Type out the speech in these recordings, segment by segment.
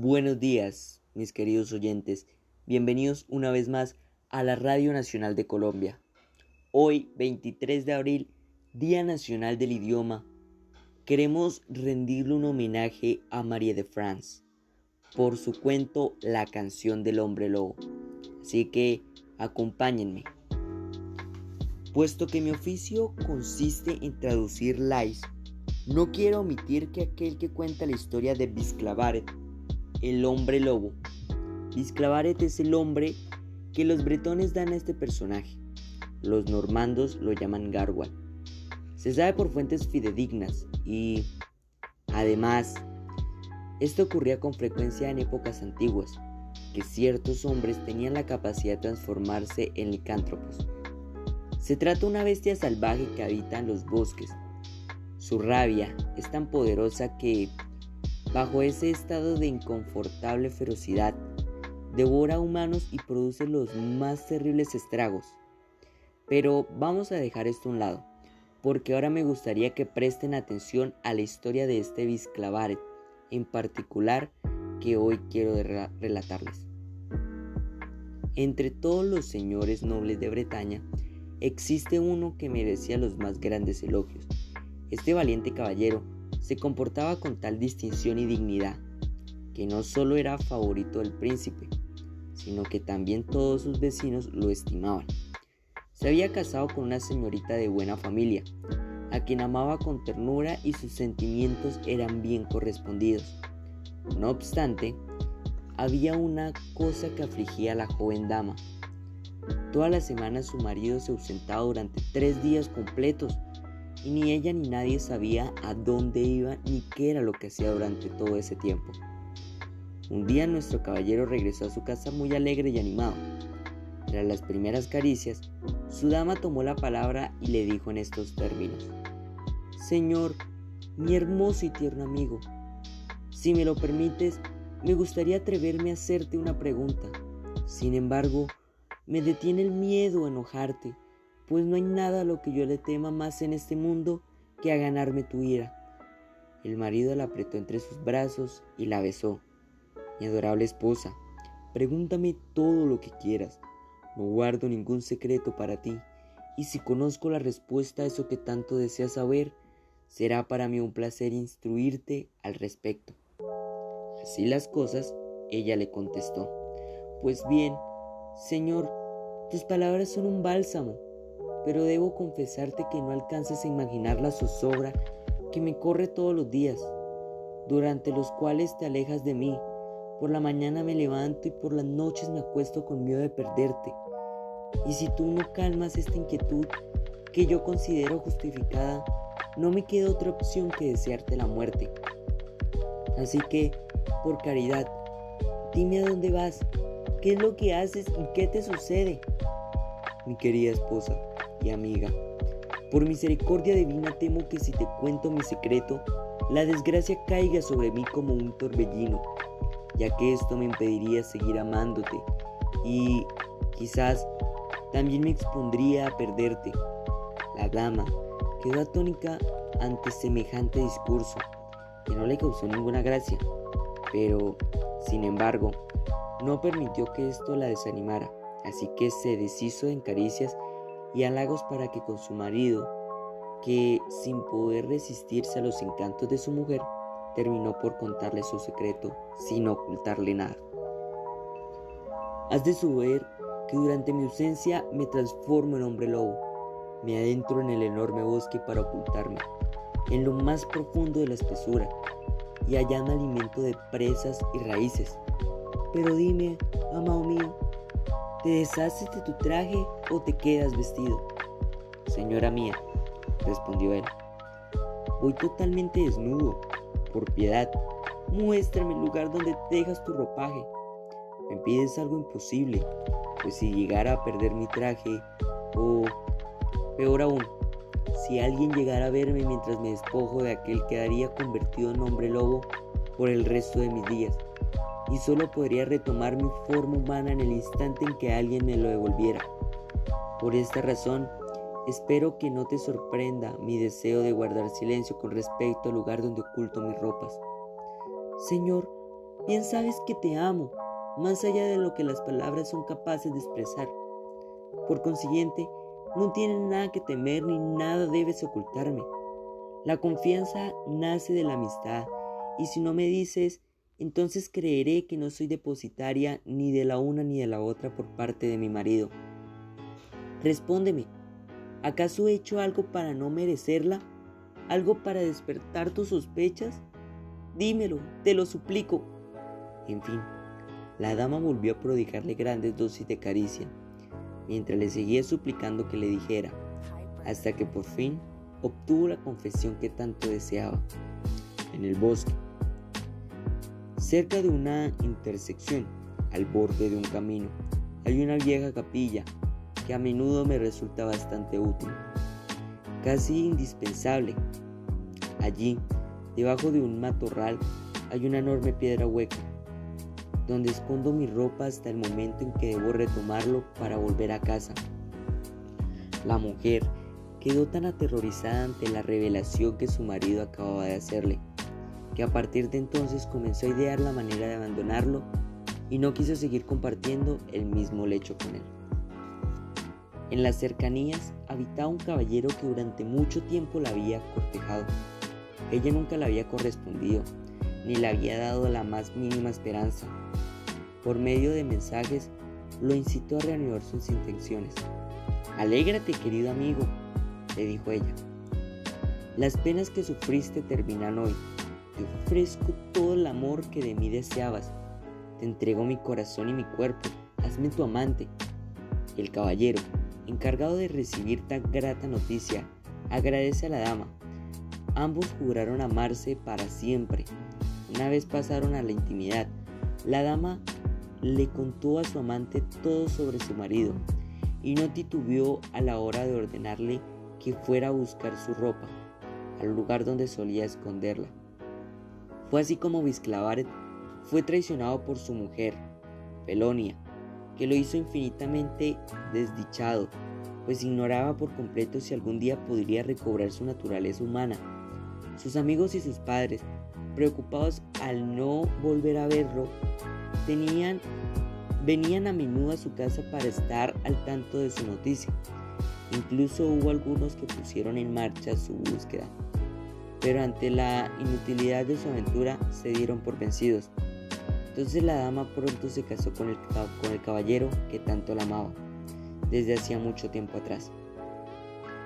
Buenos días, mis queridos oyentes. Bienvenidos una vez más a la Radio Nacional de Colombia. Hoy, 23 de abril, Día Nacional del Idioma, queremos rendirle un homenaje a María de France por su cuento La canción del hombre lobo. Así que acompáñenme. Puesto que mi oficio consiste en traducir lais, no quiero omitir que aquel que cuenta la historia de Bisclavaret, el hombre lobo. Bisclavaret es el hombre que los bretones dan a este personaje. Los normandos lo llaman Garwal. Se sabe por fuentes fidedignas y, además, esto ocurría con frecuencia en épocas antiguas, que ciertos hombres tenían la capacidad de transformarse en licántropos. Se trata de una bestia salvaje que habita en los bosques su rabia es tan poderosa que, bajo ese estado de inconfortable ferocidad, devora humanos y produce los más terribles estragos. Pero vamos a dejar esto a un lado, porque ahora me gustaría que presten atención a la historia de este Bisclavaret, en particular que hoy quiero relatarles. Entre todos los señores nobles de Bretaña, existe uno que merecía los más grandes elogios, este valiente caballero se comportaba con tal distinción y dignidad que no solo era favorito del príncipe, sino que también todos sus vecinos lo estimaban. Se había casado con una señorita de buena familia, a quien amaba con ternura y sus sentimientos eran bien correspondidos. No obstante, había una cosa que afligía a la joven dama. Todas las semanas su marido se ausentaba durante tres días completos y ni ella ni nadie sabía a dónde iba ni qué era lo que hacía durante todo ese tiempo. Un día nuestro caballero regresó a su casa muy alegre y animado. Tras las primeras caricias, su dama tomó la palabra y le dijo en estos términos, Señor, mi hermoso y tierno amigo, si me lo permites, me gustaría atreverme a hacerte una pregunta. Sin embargo, me detiene el miedo a enojarte pues no hay nada a lo que yo le tema más en este mundo que a ganarme tu ira. El marido la apretó entre sus brazos y la besó. Mi adorable esposa, pregúntame todo lo que quieras. No guardo ningún secreto para ti, y si conozco la respuesta a eso que tanto deseas saber, será para mí un placer instruirte al respecto. Así las cosas, ella le contestó. Pues bien, Señor, tus palabras son un bálsamo pero debo confesarte que no alcanzas a imaginar la zozobra que me corre todos los días, durante los cuales te alejas de mí. Por la mañana me levanto y por las noches me acuesto con miedo de perderte. Y si tú no calmas esta inquietud que yo considero justificada, no me queda otra opción que desearte la muerte. Así que, por caridad, dime a dónde vas, qué es lo que haces y qué te sucede. Mi querida esposa, y amiga. Por misericordia divina temo que si te cuento mi secreto, la desgracia caiga sobre mí como un torbellino, ya que esto me impediría seguir amándote y quizás también me expondría a perderte. La dama quedó atónica ante semejante discurso, que no le causó ninguna gracia, pero, sin embargo, no permitió que esto la desanimara, así que se deshizo en caricias y halagos para que con su marido, que sin poder resistirse a los encantos de su mujer, terminó por contarle su secreto sin ocultarle nada. Has de saber que durante mi ausencia me transformo en hombre lobo, me adentro en el enorme bosque para ocultarme, en lo más profundo de la espesura, y allá me alimento de presas y raíces. Pero dime, amado mío, ¿Te deshaces de tu traje o te quedas vestido? Señora mía, respondió él, voy totalmente desnudo. Por piedad, muéstrame el lugar donde dejas tu ropaje. Me pides algo imposible, pues si llegara a perder mi traje, o peor aún, si alguien llegara a verme mientras me despojo de aquel quedaría convertido en hombre lobo por el resto de mis días y solo podría retomar mi forma humana en el instante en que alguien me lo devolviera. Por esta razón, espero que no te sorprenda mi deseo de guardar silencio con respecto al lugar donde oculto mis ropas. Señor, bien sabes que te amo, más allá de lo que las palabras son capaces de expresar. Por consiguiente, no tienes nada que temer ni nada debes ocultarme. La confianza nace de la amistad y si no me dices, entonces creeré que no soy depositaria ni de la una ni de la otra por parte de mi marido. Respóndeme, ¿acaso he hecho algo para no merecerla? ¿Algo para despertar tus sospechas? Dímelo, te lo suplico. En fin, la dama volvió a prodigarle grandes dosis de caricia, mientras le seguía suplicando que le dijera, hasta que por fin obtuvo la confesión que tanto deseaba. En el bosque, cerca de una intersección, al borde de un camino, hay una vieja capilla que a menudo me resulta bastante útil, casi indispensable. Allí, debajo de un matorral, hay una enorme piedra hueca, donde escondo mi ropa hasta el momento en que debo retomarlo para volver a casa. La mujer quedó tan aterrorizada ante la revelación que su marido acababa de hacerle, que a partir de entonces comenzó a idear la manera de abandonarlo y no quiso seguir compartiendo el mismo lecho con él. En las cercanías habitaba un caballero que durante mucho tiempo la había cortejado. Ella nunca le había correspondido, ni le había dado la más mínima esperanza. Por medio de mensajes, lo incitó a reanudar sus intenciones. Alégrate, querido amigo, le dijo ella. Las penas que sufriste terminan hoy. Te ofrezco todo el amor que de mí deseabas. Te entrego mi corazón y mi cuerpo. Hazme tu amante. El caballero, encargado de recibir tan grata noticia, agradece a la dama. Ambos juraron amarse para siempre. Una vez pasaron a la intimidad, la dama le contó a su amante todo sobre su marido y no titubeó a la hora de ordenarle que fuera a buscar su ropa al lugar donde solía esconderla. Fue así como Visclavaret fue traicionado por su mujer, Pelonia, que lo hizo infinitamente desdichado, pues ignoraba por completo si algún día podría recobrar su naturaleza humana. Sus amigos y sus padres, preocupados al no volver a verlo, tenían, venían a menudo a su casa para estar al tanto de su noticia. Incluso hubo algunos que pusieron en marcha su búsqueda, pero ante la inutilidad de su aventura se dieron por vencidos. Entonces la dama pronto se casó con el, caballero que tanto la amaba, desde hacía mucho tiempo atrás.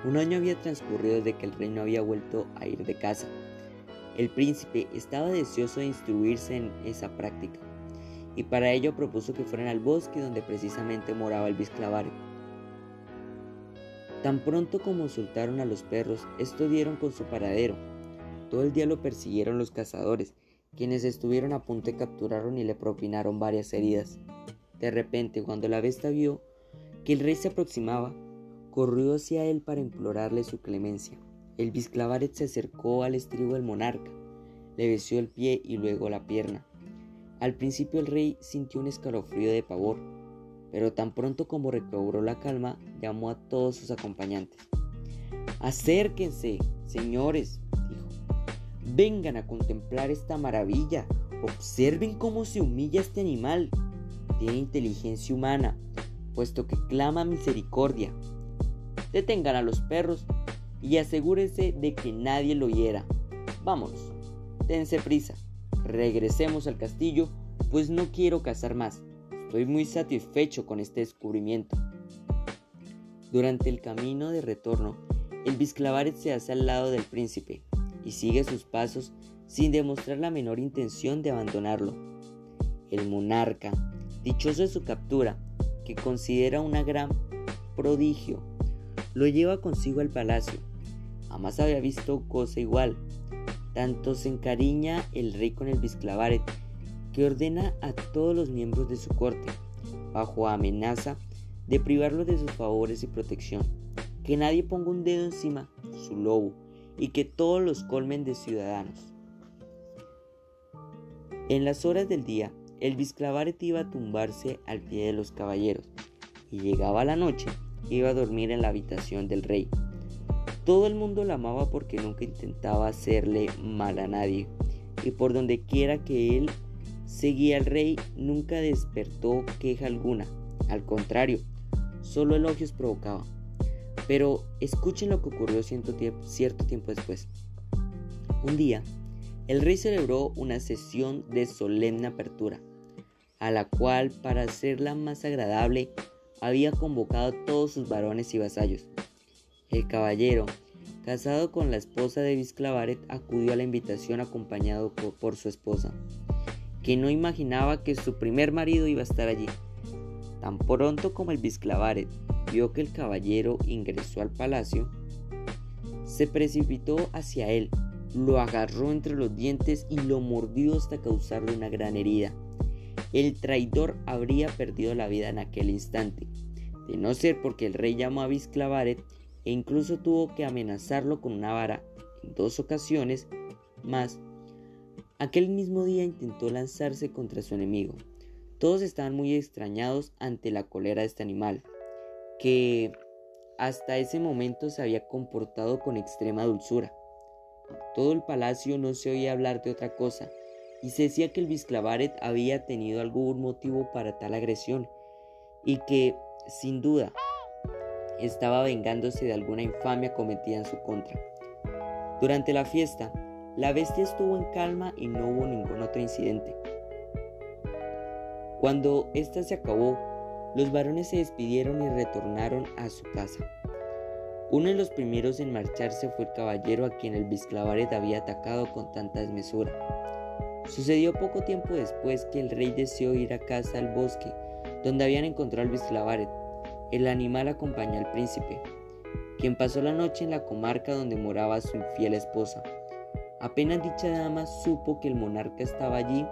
Un año había transcurrido desde que el rey no había vuelto a ir de casa. El príncipe estaba deseoso de instruirse en esa práctica, y para ello propuso que fueran al bosque donde precisamente moraba el bisclavare. Tan pronto como soltaron a los perros, estos dieron con su paradero. Todo el día lo persiguieron los cazadores, quienes estuvieron a punto de capturaron y le propinaron varias heridas. De repente, cuando la bestia vio que el rey se aproximaba, corrió hacia él para implorarle su clemencia. El bisclavaret se acercó al estribo del monarca, le besó el pie y luego la pierna. Al principio el rey sintió un escalofrío de pavor, pero tan pronto como recobró la calma, llamó a todos sus acompañantes. Acérquense, señores, Vengan a contemplar esta maravilla. Observen cómo se humilla este animal. Tiene inteligencia humana, puesto que clama misericordia. Detengan a los perros y asegúrense de que nadie lo hiera. Vámonos, dense prisa. Regresemos al castillo, pues no quiero cazar más. Estoy muy satisfecho con este descubrimiento. Durante el camino de retorno, el Bisclavaret se hace al lado del príncipe, y sigue sus pasos sin demostrar la menor intención de abandonarlo. El monarca, dichoso de su captura, que considera una gran prodigio, lo lleva consigo al palacio. Jamás había visto cosa igual. Tanto se encariña el rey con el bisclavaret que ordena a todos los miembros de su corte, bajo amenaza de privarlo de sus favores y protección, que nadie ponga un dedo encima su lobo y que todos los colmen de ciudadanos. En las horas del día, el bisclavaret iba a tumbarse al pie de los caballeros y llegaba la noche, iba a dormir en la habitación del rey. Todo el mundo la amaba porque nunca intentaba hacerle mal a nadie y por donde quiera que él seguía al rey nunca despertó queja alguna, al contrario, solo elogios provocaba. Pero escuchen lo que ocurrió cierto tiempo después. Un día, el rey celebró una sesión de solemne apertura, a la cual, para hacerla más agradable, había convocado a todos sus varones y vasallos. El caballero, casado con la esposa de Visclavaret, acudió a la invitación acompañado por su esposa, que no imaginaba que su primer marido iba a estar allí. Tan pronto como el Visclavaret vio que el caballero ingresó al palacio, se precipitó hacia él, lo agarró entre los dientes y lo mordió hasta causarle una gran herida. El traidor habría perdido la vida en aquel instante, de no ser porque el rey llamó a Visclavaret e incluso tuvo que amenazarlo con una vara en dos ocasiones más. Aquel mismo día intentó lanzarse contra su enemigo, todos estaban muy extrañados ante la cólera de este animal, que hasta ese momento se había comportado con extrema dulzura. Todo el palacio no se oía hablar de otra cosa, y se decía que el Visclavaret había tenido algún motivo para tal agresión, y que, sin duda, estaba vengándose de alguna infamia cometida en su contra. Durante la fiesta, la bestia estuvo en calma y no hubo ningún otro incidente. Cuando ésta se acabó, los varones se despidieron y retornaron a su casa. Uno de los primeros en marcharse fue el caballero a quien el Bisclavaret había atacado con tanta desmesura. Sucedió poco tiempo después que el rey deseó ir a casa al bosque, donde habían encontrado al Bisclavaret. El animal acompañó al príncipe, quien pasó la noche en la comarca donde moraba su infiel esposa. Apenas dicha dama supo que el monarca estaba allí,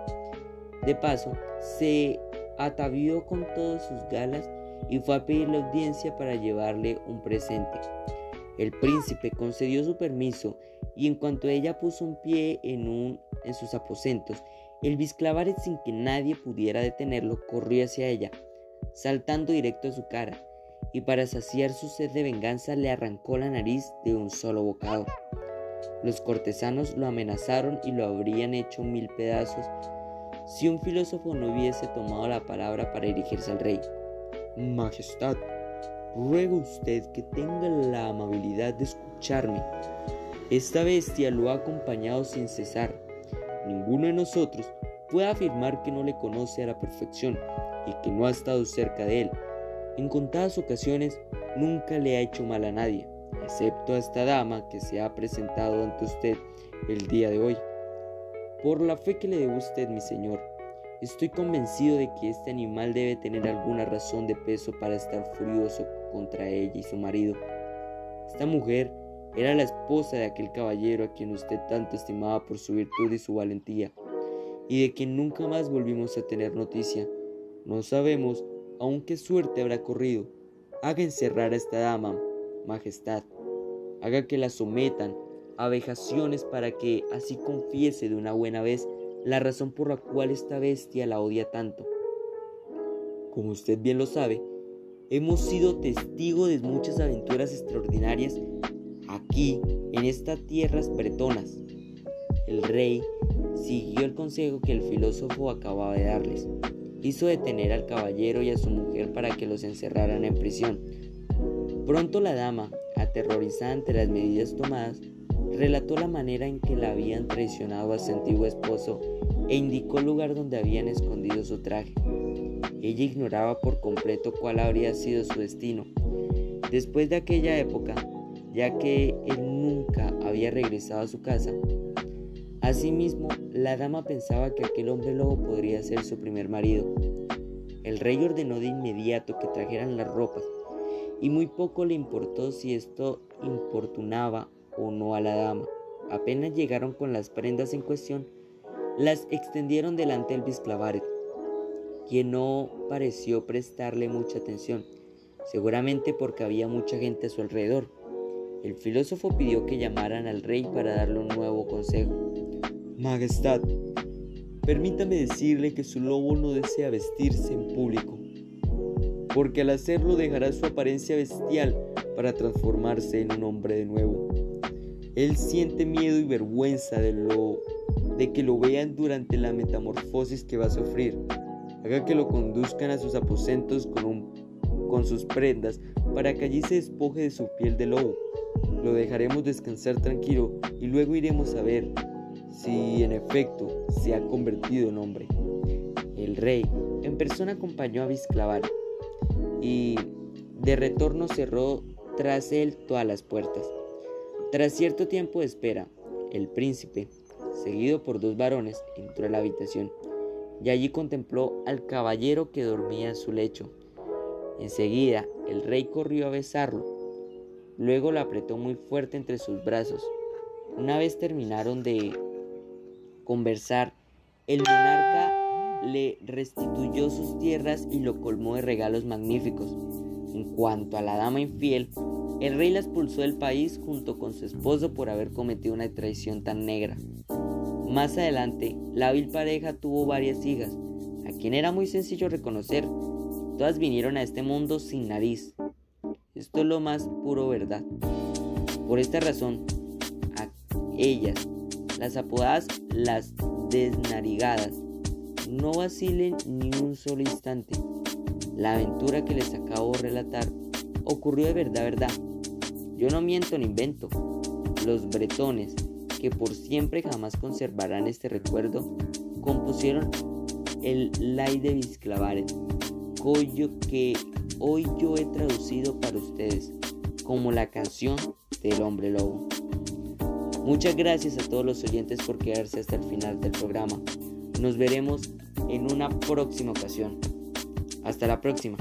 de paso, se atavió con todas sus galas y fue a pedirle audiencia para llevarle un presente. El príncipe concedió su permiso y en cuanto ella puso un pie en, un, en sus aposentos, el Bisclavaret sin que nadie pudiera detenerlo corrió hacia ella, saltando directo a su cara, y para saciar su sed de venganza le arrancó la nariz de un solo bocado. Los cortesanos lo amenazaron y lo habrían hecho mil pedazos si un filósofo no hubiese tomado la palabra para dirigirse al rey. Majestad, ruego usted que tenga la amabilidad de escucharme. Esta bestia lo ha acompañado sin cesar. Ninguno de nosotros puede afirmar que no le conoce a la perfección y que no ha estado cerca de él. En contadas ocasiones nunca le ha hecho mal a nadie, excepto a esta dama que se ha presentado ante usted el día de hoy. Por la fe que le debo a usted, mi Señor, estoy convencido de que este animal debe tener alguna razón de peso para estar furioso contra ella y su marido. Esta mujer era la esposa de aquel caballero a quien usted tanto estimaba por su virtud y su valentía, y de quien nunca más volvimos a tener noticia. No sabemos aún qué suerte habrá corrido. Haga encerrar a esta dama, Majestad. Haga que la sometan a para que así confiese de una buena vez la razón por la cual esta bestia la odia tanto. Como usted bien lo sabe, hemos sido testigos de muchas aventuras extraordinarias aquí, en estas tierras bretonas. El rey siguió el consejo que el filósofo acababa de darles. Hizo detener al caballero y a su mujer para que los encerraran en prisión. Pronto la dama, aterrorizada ante las medidas tomadas, relató la manera en que la habían traicionado a su antiguo esposo e indicó el lugar donde habían escondido su traje. Ella ignoraba por completo cuál habría sido su destino. Después de aquella época, ya que él nunca había regresado a su casa, asimismo la dama pensaba que aquel hombre lobo podría ser su primer marido. El rey ordenó de inmediato que trajeran las ropas, y muy poco le importó si esto importunaba o no a la dama. Apenas llegaron con las prendas en cuestión, las extendieron delante del Bisclavaret, quien no pareció prestarle mucha atención, seguramente porque había mucha gente a su alrededor. El filósofo pidió que llamaran al rey para darle un nuevo consejo. Majestad, permítame decirle que su lobo no desea vestirse en público, porque al hacerlo dejará su apariencia bestial para transformarse en un hombre de nuevo. Él siente miedo y vergüenza de lo de que lo vean durante la metamorfosis que va a sufrir. Haga que lo conduzcan a sus aposentos con, con sus prendas para que allí se despoje de su piel de lobo. Lo dejaremos descansar tranquilo y luego iremos a ver si en efecto se ha convertido en hombre. El rey en persona acompañó a Visclavar y de retorno cerró tras él todas las puertas. Tras cierto tiempo de espera, el príncipe, seguido por dos varones, entró a la habitación y allí contempló al caballero que dormía en su lecho. Enseguida el rey corrió a besarlo, luego lo apretó muy fuerte entre sus brazos. Una vez terminaron de conversar, el monarca le restituyó sus tierras y lo colmó de regalos magníficos. En cuanto a la dama infiel, el rey la expulsó del país junto con su esposo por haber cometido una traición tan negra. Más adelante, la hábil pareja tuvo varias hijas, a quien era muy sencillo reconocer. Todas vinieron a este mundo sin nariz. Esto es lo más puro verdad. Por esta razón, a ellas, las apodadas las desnarigadas, no vacilen ni un solo instante. La aventura que les acabo de relatar ocurrió de verdad, verdad. Yo no miento ni invento. Los bretones, que por siempre jamás conservarán este recuerdo, compusieron el Lay de Visclavaret, que hoy yo he traducido para ustedes como la canción del hombre lobo. Muchas gracias a todos los oyentes por quedarse hasta el final del programa. Nos veremos en una próxima ocasión. Hasta la próxima.